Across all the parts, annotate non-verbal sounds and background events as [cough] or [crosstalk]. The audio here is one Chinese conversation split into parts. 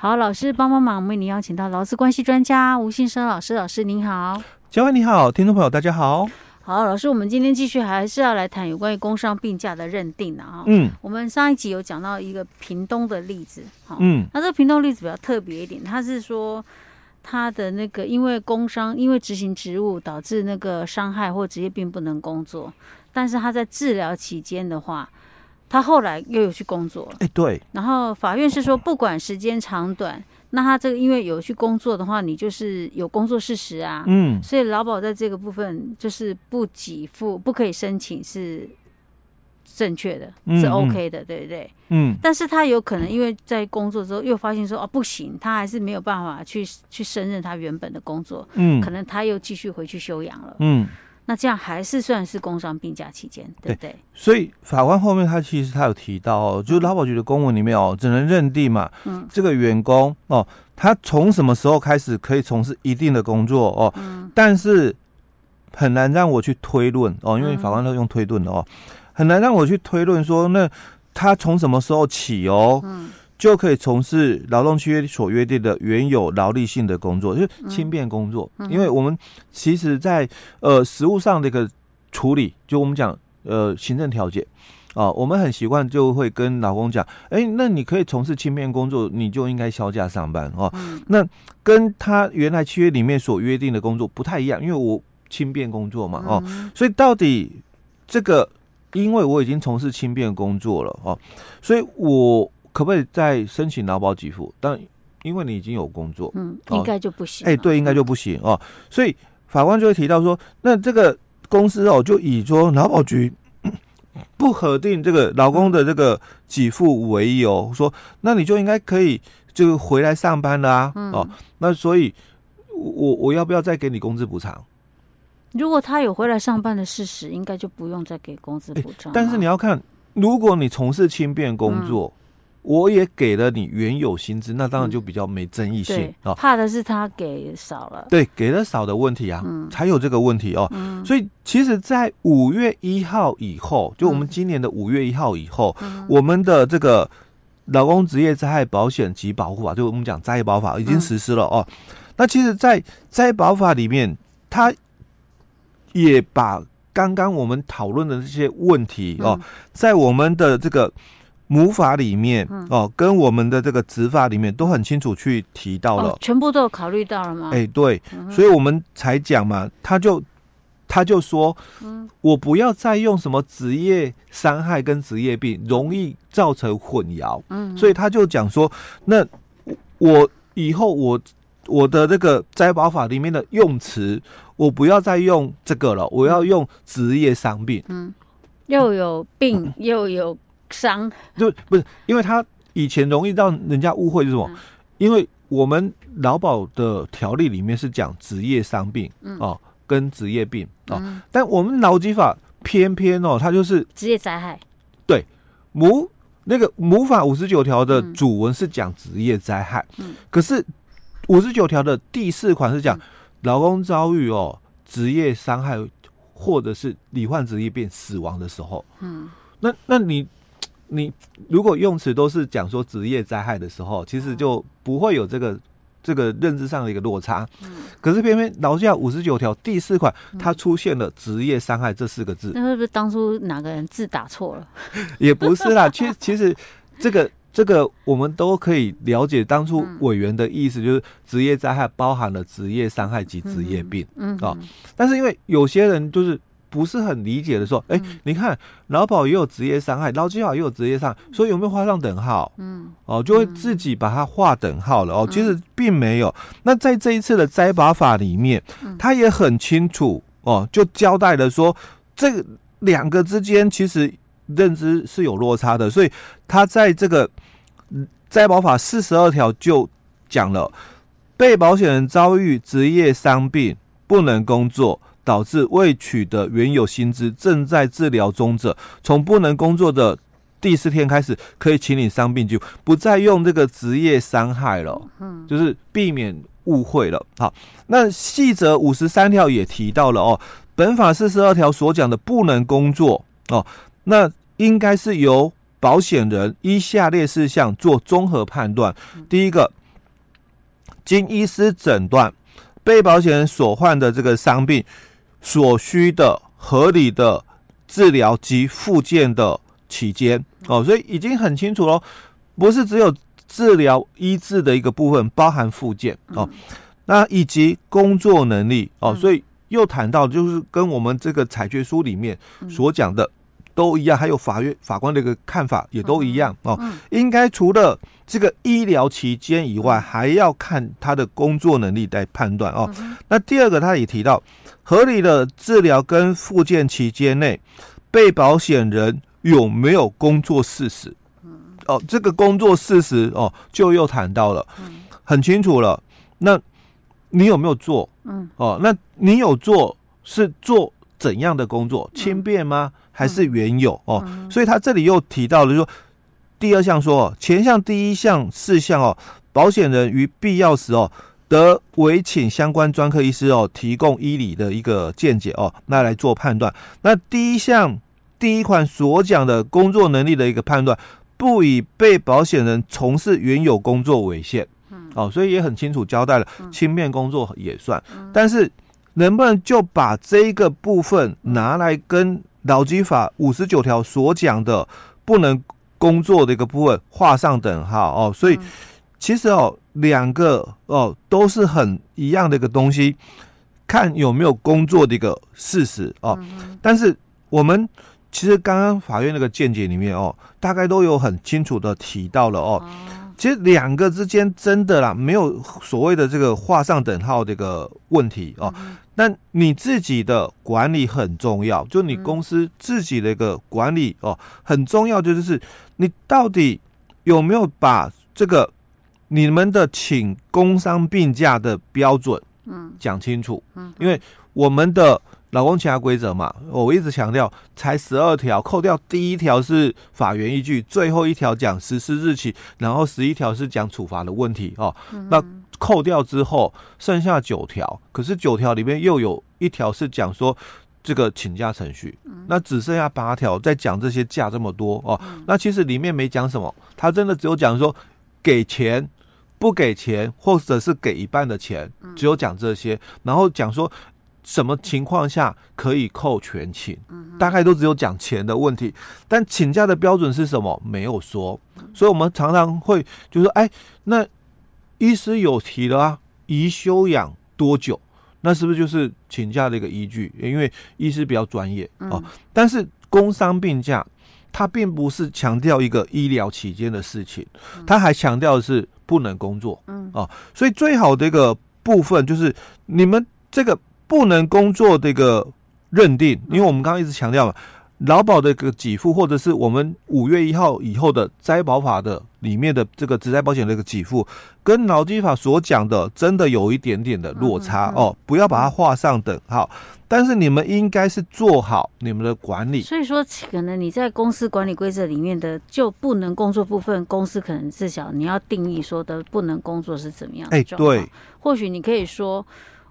好，老师帮帮忙，我们为您邀请到劳资关系专家吴信生老师，老师您好。嘉惠你好，听众朋友大家好。好，老师，我们今天继续还是要来谈有关于工伤病假的认定的哈。嗯，我们上一集有讲到一个屏东的例子，哈，嗯，那这个屏东例子比较特别一点，他是说他的那个因为工伤，因为执行职务导致那个伤害或职业病不能工作，但是他在治疗期间的话，他后来又有去工作了。哎，对。然后法院是说，不管时间长短。那他这个因为有去工作的话，你就是有工作事实啊，嗯，所以劳保在这个部分就是不给付，不可以申请是正确的，是 OK 的，对不对？嗯，但是他有可能因为在工作之后又发现说哦不行，他还是没有办法去去胜任他原本的工作，嗯，可能他又继续回去休养了，嗯。那这样还是算是工伤病假期间，对不对？对，所以法官后面他其实他有提到哦，就是劳保局的公文里面哦，只能认定嘛，嗯，这个员工哦，他从什么时候开始可以从事一定的工作哦，嗯，但是很难让我去推论哦，因为法官都用推论的哦，很难让我去推论说，那他从什么时候起哦，嗯。就可以从事劳动契约所约定的原有劳力性的工作，就是轻便工作。嗯、因为我们其实在，在呃实务上的一个处理，就我们讲呃行政调解啊，我们很习惯就会跟老公讲，哎、欸，那你可以从事轻便工作，你就应该销假上班哦。嗯、那跟他原来契约里面所约定的工作不太一样，因为我轻便工作嘛哦，所以到底这个，因为我已经从事轻便工作了哦，所以我。可不可以再申请劳保给付？但因为你已经有工作，嗯，应该就不行。哎，对，应该就不行哦。所以法官就会提到说，那这个公司哦，就以说劳保局 [coughs] 不核定这个劳工的这个给付为由，说那你就应该可以就回来上班了啊。哦，那所以我我要不要再给你工资补偿？如果他有回来上班的事实，应该就不用再给工资补偿。但是你要看，如果你从事轻便工作。我也给了你原有薪资，那当然就比较没争议性啊。怕的是他给少了，对，给的少的问题啊，嗯、才有这个问题哦。嗯、所以其实，在五月一号以后，就我们今年的五月一号以后，嗯、我们的这个劳工职业灾害保险及保护法，就我们讲灾害保法已经实施了哦。嗯、那其实，在灾保法里面，它也把刚刚我们讨论的这些问题哦，在我们的这个。母法里面哦，跟我们的这个执法里面都很清楚去提到了，哦、全部都有考虑到了吗？哎，对，所以我们才讲嘛，他就他就说，嗯，我不要再用什么职业伤害跟职业病容易造成混淆，嗯，所以他就讲说，那我以后我我的这个灾保法里面的用词，我不要再用这个了，我要用职业伤病，嗯，又有病 [laughs] 又有。伤。就不是，因为他以前容易让人家误会是什么？嗯、因为我们劳保的条例里面是讲职业伤病、嗯、哦，跟职业病哦，嗯、但我们劳基法偏偏哦，它就是职业灾害。对，母那个母法五十九条的主文是讲职业灾害，嗯、可是五十九条的第四款是讲劳工遭遇哦职业伤害或者是罹患职业病死亡的时候，嗯，那那你。你如果用词都是讲说职业灾害的时候，其实就不会有这个这个认知上的一个落差。嗯，可是偏偏劳基法五十九条第四款，它出现了职业伤害这四个字，那是不是当初哪个人字打错了？[laughs] 也不是啦，其实其实这个这个我们都可以了解，当初委员的意思就是职业灾害包含了职业伤害及职业病。嗯，哦，但是因为有些人就是。不是很理解的说，哎、欸，你看劳保也有职业伤害，劳基法也有职业伤害，所以有没有画上等号？嗯，哦，就会自己把它画等号了哦。其实并没有。那在这一次的灾保法里面，他也很清楚哦，就交代了说，这两个之间其实认知是有落差的，所以他在这个灾保法四十二条就讲了，被保险人遭遇职业伤病不能工作。导致未取得原有薪资，正在治疗中者，从不能工作的第四天开始，可以请领伤病就不再用这个职业伤害了。嗯，就是避免误会了。好，那细则五十三条也提到了哦，本法四十二条所讲的不能工作哦，那应该是由保险人依下列事项做综合判断。第一个，经医师诊断，被保险人所患的这个伤病所需的合理的治疗及复健的期间。哦，所以已经很清楚喽，不是只有治疗医治的一个部分，包含复健。哦，那以及工作能力。哦，所以又谈到就是跟我们这个裁决书里面所讲的。都一样，还有法院法官的一个看法也都一样。哦。应该除了这个医疗期间以外，还要看他的工作能力来判断。哦。那第二个，他也提到合理的治疗跟复健期间内，被保险人有没有工作事实？哦，这个工作事实哦，就又谈到了，很清楚了。那你有没有做？嗯，哦，那你有做是做怎样的工作？轻便吗？还是原有哦，所以他这里又提到了说，第二项说，前项第一项事项哦，保险人于必要时哦，得委请相关专科医师哦，提供医理的一个见解哦，那来做判断。那第一项第一款所讲的工作能力的一个判断，不以被保险人从事原有工作为限，哦，所以也很清楚交代了，轻便工作也算，但是能不能就把这一个部分拿来跟劳基法五十九条所讲的不能工作的一个部分画上等号哦，所以其实哦，两个哦都是很一样的一个东西，看有没有工作的一个事实哦。但是我们其实刚刚法院那个见解里面哦，大概都有很清楚的提到了哦。其实两个之间真的啦，没有所谓的这个画上等号的一个问题哦。那你自己的管理很重要，就你公司自己的一个管理哦，很重要，就是你到底有没有把这个你们的请工伤病假的标准嗯。讲清楚嗯，因为我们的劳工请假规则嘛，我一直强调才十二条，扣掉第一条是法源依据，最后一条讲实施日期，然后十一条是讲处罚的问题哦，那。扣掉之后，剩下九条，可是九条里面又有一条是讲说这个请假程序，那只剩下八条在讲这些假这么多哦。那其实里面没讲什么，他真的只有讲说给钱、不给钱，或者是给一半的钱，只有讲这些，然后讲说什么情况下可以扣全勤，大概都只有讲钱的问题，但请假的标准是什么没有说，所以我们常常会就说，哎，那。医师有提了啊，宜休养多久？那是不是就是请假的一个依据？因为医师比较专业哦。但是工伤病假，它并不是强调一个医疗期间的事情，他还强调的是不能工作。嗯啊，所以最好的一个部分就是你们这个不能工作的一个认定，因为我们刚刚一直强调嘛。劳保的个给付，或者是我们五月一号以后的灾保法的里面的这个职灾保险的一个给付，跟劳基法所讲的真的有一点点的落差哦，不要把它画上等号。但是你们应该是做好你们的管理。所以说，可能你在公司管理规则里面的就不能工作部分，公司可能至少你要定义说的不能工作是怎么样？哎，对，或许你可以说。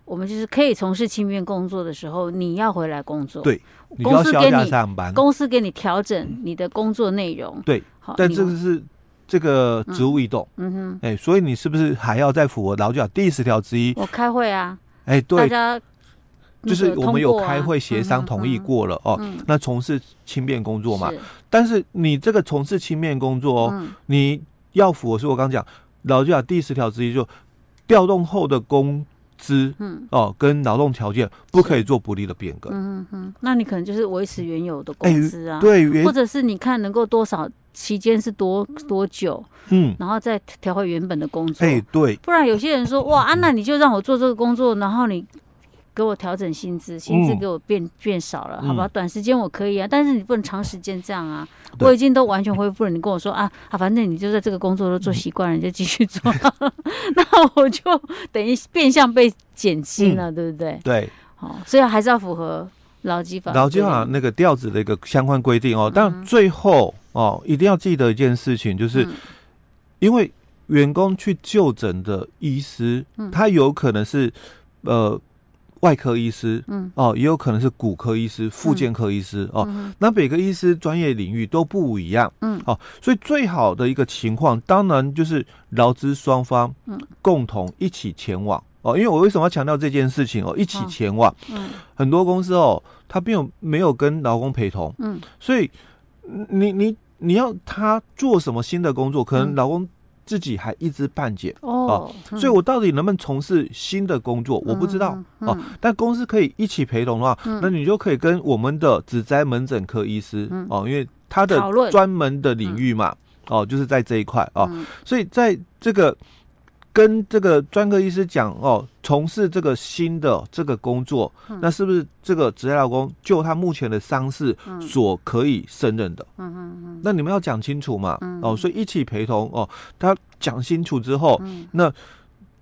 我们就是可以从事轻便工作的时候，你要回来工作。对，公司给你上班，公司给你调整你的工作内容。对，好，但这个是这个职务异动。嗯哼，哎，所以你是不是还要再符合劳教第十条之一？我开会啊，哎，对，大家就是我们有开会协商同意过了哦。那从事轻便工作嘛，但是你这个从事轻便工作哦，你要符合，是我刚讲劳教第十条之一，就调动后的工。资嗯哦，跟劳动条件不可以做不利的变更。嗯嗯，那你可能就是维持原有的工资啊，欸、对，或者是你看能够多少期间是多多久，嗯，然后再调回原本的工作。哎、欸，对，不然有些人说哇啊，那你就让我做这个工作，然后你。给我调整薪资，薪资给我变、嗯、变少了，好吧？短时间我可以啊，但是你不能长时间这样啊。我已经都完全恢复了，你跟我说啊啊，反正你就在这个工作都做习惯了，你就继续做，[laughs] 那我就等于变相被减薪了，嗯、对不对？对，好，所以还是要符合劳基法。劳基法那个调子的一个相关规定哦，但最后哦，一定要记得一件事情，就是、嗯、因为员工去就诊的医师，他有可能是呃。外科医师，嗯，哦，也有可能是骨科医师、复健科医师，嗯、哦，嗯、那每个医师专业领域都不一样，嗯，哦，所以最好的一个情况，当然就是劳资双方，嗯，共同一起前往，哦，因为我为什么要强调这件事情哦，一起前往，嗯，很多公司哦，他并没有没有跟劳工陪同，嗯，所以你你你要他做什么新的工作，可能劳工。自己还一知半解。哦，所以我到底能不能从事新的工作，我不知道啊。但公司可以一起陪同的话，那你就可以跟我们的指摘门诊科医师哦，因为他的专门的领域嘛，哦，就是在这一块哦，所以在这个。跟这个专科医师讲哦，从事这个新的这个工作，嗯、那是不是这个职业老公就他目前的伤势所可以胜任的？嗯嗯嗯。那你们要讲清楚嘛？嗯、哦，所以一起陪同哦，他讲清楚之后，嗯、那。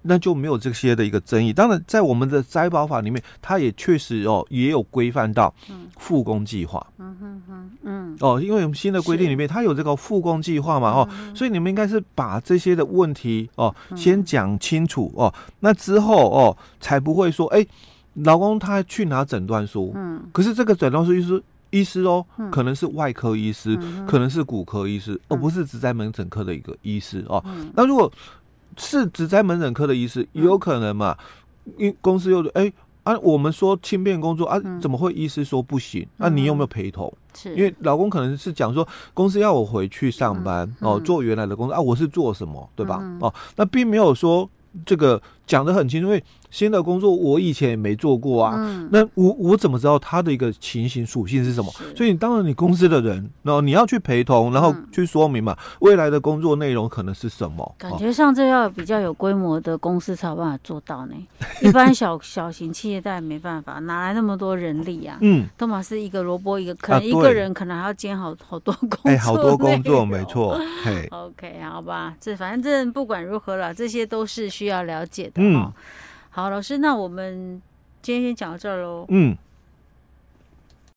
那就没有这些的一个争议。当然，在我们的灾保法里面，它也确实哦，也有规范到复工计划。嗯哼哼，嗯。哦，因为我们新的规定里面，它有这个复工计划嘛，哦，所以你们应该是把这些的问题哦先讲清楚哦，那之后哦才不会说，哎，老公他去拿诊断书，嗯，可是这个诊断书就是医师哦，可能是外科医师，可能是骨科医师，而不是只在门诊科的一个医师哦。那如果是只在门诊科的医师，也有可能嘛？因公司又哎、欸、啊，我们说轻便工作啊，怎么会医师说不行？那、你有没有陪同？是因为老公可能是讲说，公司要我回去上班、嗯、哦，做原来的工作啊，我是做什么，对吧？嗯、哦，那并没有说这个讲得很清楚，因为。新的工作我以前也没做过啊，嗯、那我我怎么知道他的一个情形属性是什么？所以你当然你公司的人，然后你要去陪同，然后去说明嘛，嗯、未来的工作内容可能是什么？感觉上这要比较有规模的公司才有办法做到呢，[laughs] 一般小小型企业当然没办法，哪来那么多人力啊？嗯，都嘛是一个萝卜一个，可能一个人可能还要兼好好多工作，哎、欸，好多工作没错。嘿，[laughs] OK，好吧，这反正不管如何了，这些都是需要了解的。嗯。好，老师，那我们今天先讲到这儿喽。嗯。